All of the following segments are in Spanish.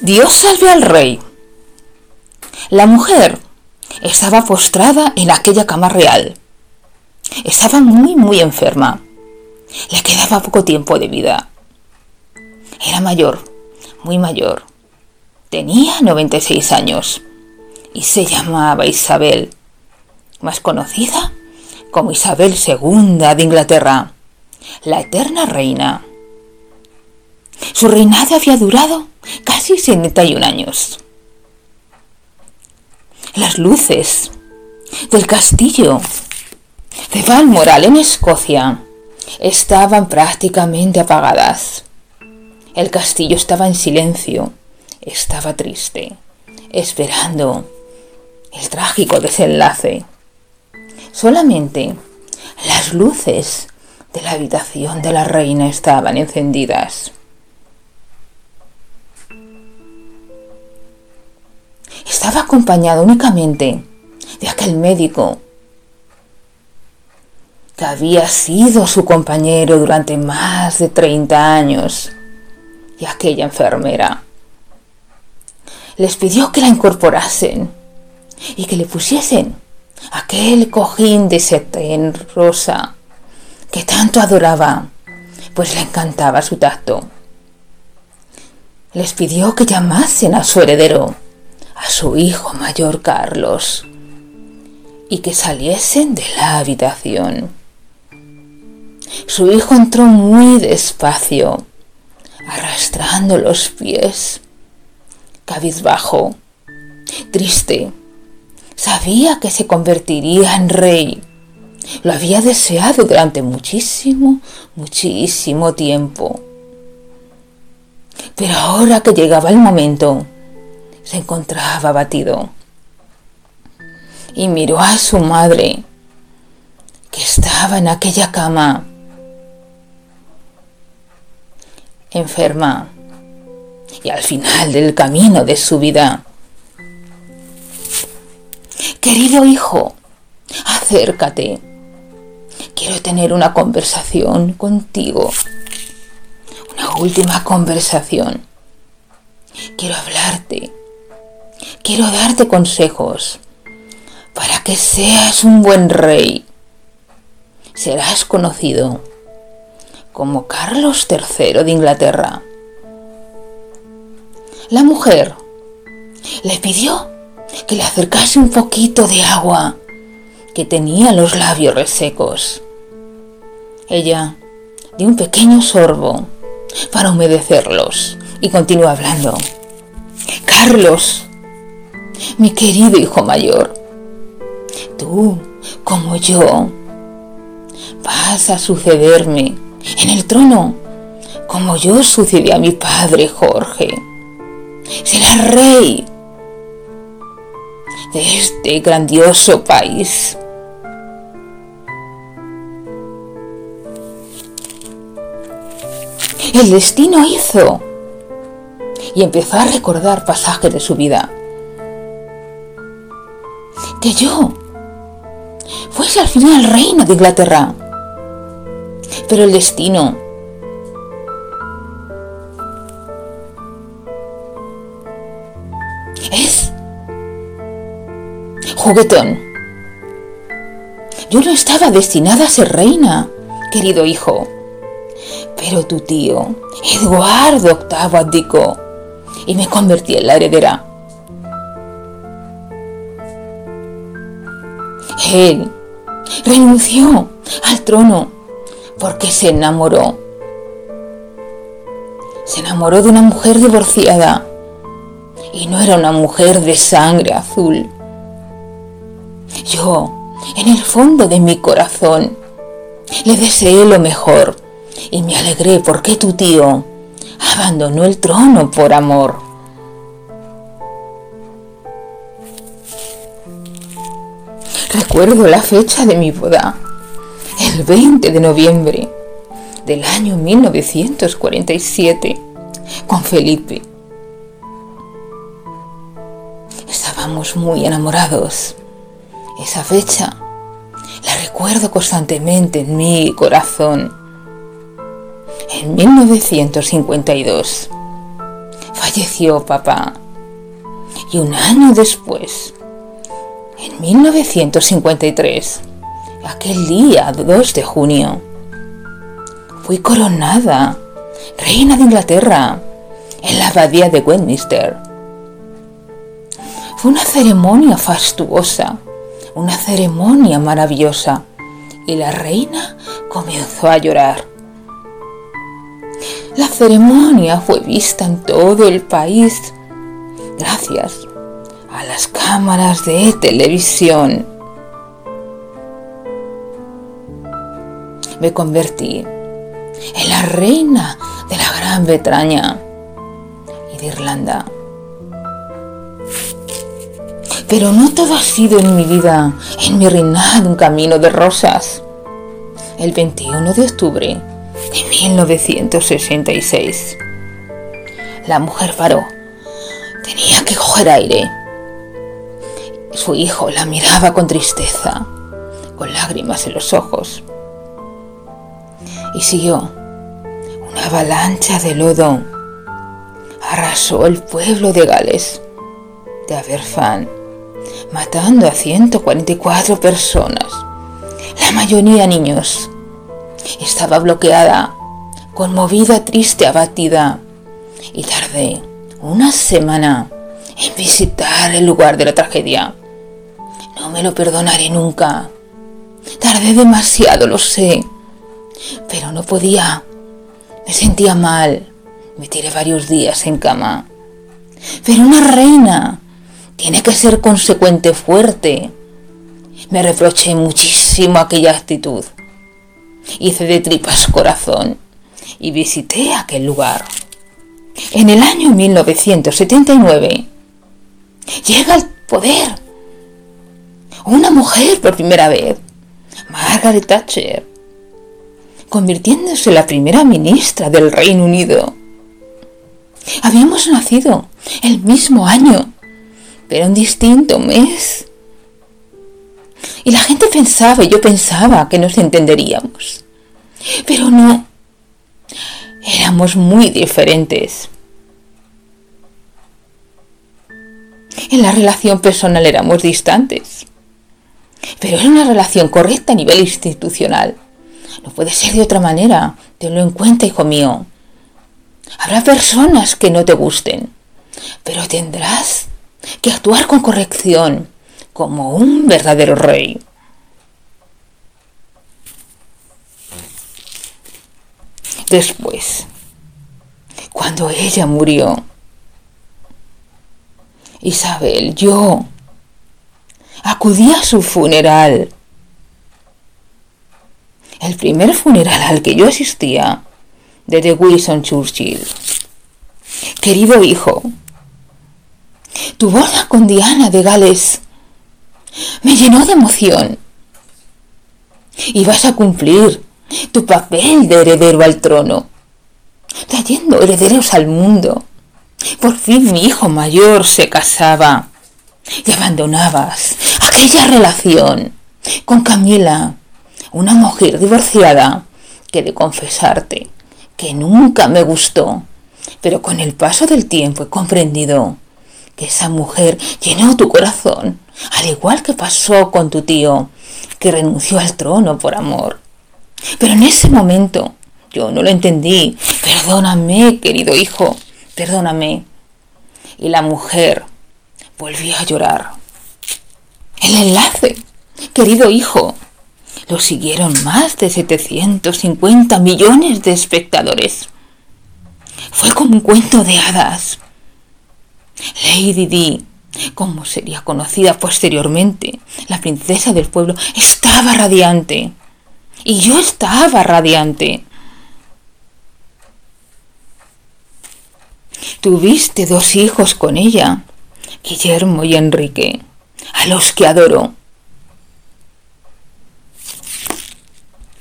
Dios salve al rey. La mujer estaba postrada en aquella cama real. Estaba muy, muy enferma. Le quedaba poco tiempo de vida. Era mayor, muy mayor. Tenía 96 años y se llamaba Isabel, más conocida como Isabel II de Inglaterra, la eterna reina. Su reinado había durado casi 71 años. Las luces del castillo de Balmoral en Escocia estaban prácticamente apagadas. El castillo estaba en silencio, estaba triste, esperando el trágico desenlace. Solamente las luces de la habitación de la reina estaban encendidas. Estaba acompañado únicamente de aquel médico que había sido su compañero durante más de 30 años y aquella enfermera. Les pidió que la incorporasen y que le pusiesen aquel cojín de setén rosa que tanto adoraba, pues le encantaba su tacto. Les pidió que llamasen a su heredero, a su hijo mayor Carlos, y que saliesen de la habitación. Su hijo entró muy despacio, arrastrando los pies, cabizbajo, triste. Sabía que se convertiría en rey. Lo había deseado durante muchísimo, muchísimo tiempo. Pero ahora que llegaba el momento, se encontraba abatido. Y miró a su madre, que estaba en aquella cama enferma y al final del camino de su vida. Querido hijo, acércate. Quiero tener una conversación contigo. Una última conversación. Quiero hablarte. Quiero darte consejos para que seas un buen rey. Serás conocido como Carlos III de Inglaterra. La mujer le pidió que le acercase un poquito de agua que tenía los labios resecos. Ella dio un pequeño sorbo para humedecerlos y continuó hablando. Carlos, mi querido hijo mayor, tú, como yo, vas a sucederme en el trono, como yo sucedí a mi padre Jorge. Será rey de este grandioso país. El destino hizo y empezó a recordar pasajes de su vida. Que yo fuese al final reina de Inglaterra pero el destino es juguetón. Yo no estaba destinada a ser reina, querido hijo. Pero tu tío, Eduardo VIII, abdicó y me convertí en la heredera. Él renunció al trono porque se enamoró. Se enamoró de una mujer divorciada y no era una mujer de sangre azul. Yo, en el fondo de mi corazón, le deseé lo mejor y me alegré porque tu tío abandonó el trono por amor. Recuerdo la fecha de mi boda el 20 de noviembre del año 1947 con Felipe. Estábamos muy enamorados. Esa fecha la recuerdo constantemente en mi corazón. En 1952 falleció papá. Y un año después, en 1953, aquel día 2 de junio, fui coronada reina de Inglaterra en la abadía de Westminster. Fue una ceremonia fastuosa, una ceremonia maravillosa, y la reina comenzó a llorar. La ceremonia fue vista en todo el país gracias a las cámaras de televisión. Me convertí en la reina de la Gran Bretaña y de Irlanda. Pero no todo ha sido en mi vida, en mi reinado, un camino de rosas. El 21 de octubre de 1966, la mujer paró. Tenía que coger aire. Su hijo la miraba con tristeza, con lágrimas en los ojos. Y siguió. Una avalancha de lodo arrasó el pueblo de Gales, de Aberfan, matando a 144 personas, la mayoría niños. Estaba bloqueada, conmovida, triste, abatida, y tardé una semana en visitar el lugar de la tragedia. No me lo perdonaré nunca. Tardé demasiado, lo sé, pero no podía. Me sentía mal. Me tiré varios días en cama. Pero una reina tiene que ser consecuente fuerte. Me reproché muchísimo aquella actitud. Hice de tripas corazón y visité aquel lugar. En el año 1979 llega al poder una mujer por primera vez, Margaret Thatcher, convirtiéndose en la primera ministra del Reino Unido. Habíamos nacido el mismo año, pero en distinto mes. Y la gente pensaba, y yo pensaba que nos entenderíamos. Pero no. Éramos muy diferentes. En la relación personal éramos distantes. Pero era una relación correcta a nivel institucional. No puede ser de otra manera. Tenlo en cuenta, hijo mío. Habrá personas que no te gusten, pero tendrás que actuar con corrección, como un verdadero rey. Después, cuando ella murió, Isabel, yo acudí a su funeral. El primer funeral al que yo asistía de Wilson Churchill. Querido hijo, tu boda con Diana de Gales me llenó de emoción. Y vas a cumplir tu papel de heredero al trono, trayendo herederos al mundo. Por fin mi hijo mayor se casaba y abandonabas aquella relación con Camila, una mujer divorciada que de confesarte que nunca me gustó, pero con el paso del tiempo he comprendido que esa mujer llenó tu corazón, al igual que pasó con tu tío, que renunció al trono por amor. Pero en ese momento yo no lo entendí. Perdóname, querido hijo, perdóname. Y la mujer volvió a llorar. El enlace, querido hijo, lo siguieron más de 750 millones de espectadores. Fue como un cuento de hadas. Lady Di, como sería conocida posteriormente, la princesa del pueblo, estaba radiante. Y yo estaba radiante. Tuviste dos hijos con ella, Guillermo y Enrique, a los que adoro.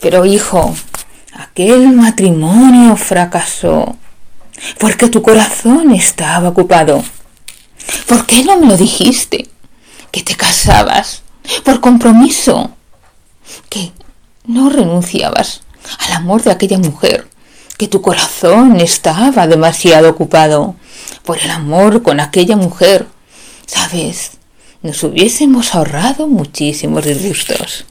Pero hijo, aquel matrimonio fracasó porque tu corazón estaba ocupado. ¿Por qué no me lo dijiste? Que te casabas por compromiso, que no renunciabas al amor de aquella mujer que tu corazón estaba demasiado ocupado por el amor con aquella mujer. Sabes, nos hubiésemos ahorrado muchísimos disgustos.